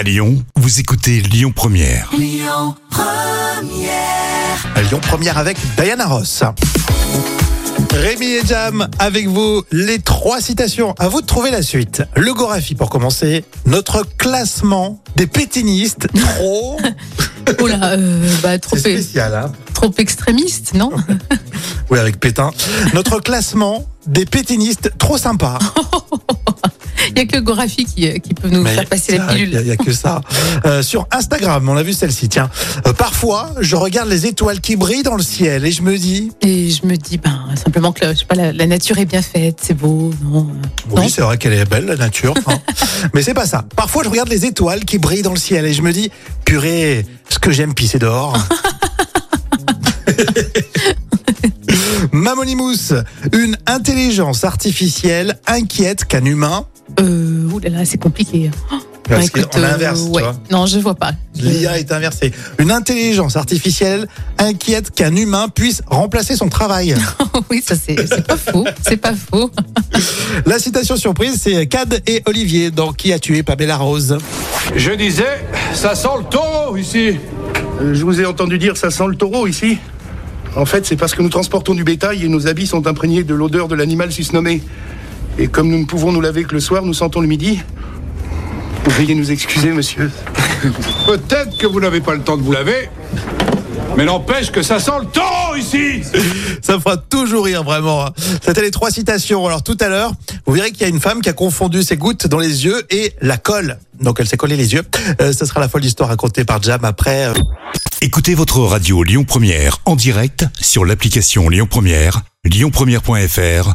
À Lyon, vous écoutez Lyon Première. Lyon première avec Diana Ross. Rémi et Jam avec vous, les trois citations. À vous de trouver la suite. Le Gorafi pour commencer. Notre classement des pétinistes trop. Oh là, euh, bah, trop, C'est spécial, hein trop extrémiste, non Oui, avec Pétain. Notre classement des pétinistes trop sympas. Il n'y a que Gorafi qui, euh, qui peut nous faire passer la Il pilule. n'y a, que ça. Euh, sur Instagram, on a vu celle-ci. Tiens, Euh, parfois, je regarde les étoiles qui brillent dans le ciel et je me dis, Et je me dis, ben, simplement que je sais pas, la, la nature est bien faite, c'est beau, non oui, c'est vrai qu'elle est belle, la nature. hein. Mais c'est pas ça. Parfois, je regarde les étoiles qui brillent dans le ciel et je me dis, purée, ce que j'aime pisser dehors. Mamonimous, une intelligence artificielle inquiète qu'un humain. Euh, ouh là là, c'est compliqué. Oh, Parce bah, écoute, qu'on euh, inverse, tu ouais. vois. Non, je vois pas. L'IA est inversée. Une intelligence artificielle inquiète qu'un humain puisse remplacer son travail. oui, ça c'est c'est pas faux, c'est pas faux. La citation surprise, c'est Cad et Olivier dans Qui a tué Pamela Rose. Je disais, ça sent le taureau ici. Euh, Je vous ai entendu dire ça sent le taureau ici. En fait, c'est parce que nous transportons du bétail et nos habits sont imprégnés de l'odeur de l'animal susnommé. Et comme nous ne pouvons nous laver que le soir, nous sentons le midi. Veuillez nous excuser, monsieur. Peut-être que vous n'avez pas le temps de vous laver, mais n'empêche que ça sent le taureau ici. Ça me fera toujours rire, vraiment. hein. C'était les trois citations. Alors tout à l'heure, vous verrez qu'il y a une femme qui a confondu ses gouttes dans les yeux et la colle. Donc elle s'est collée les yeux. Euh, ce sera la folle histoire racontée par Jam après. euh, Écoutez votre radio Lyon Première en direct sur l'application Lyon Première, lyonpremière.fr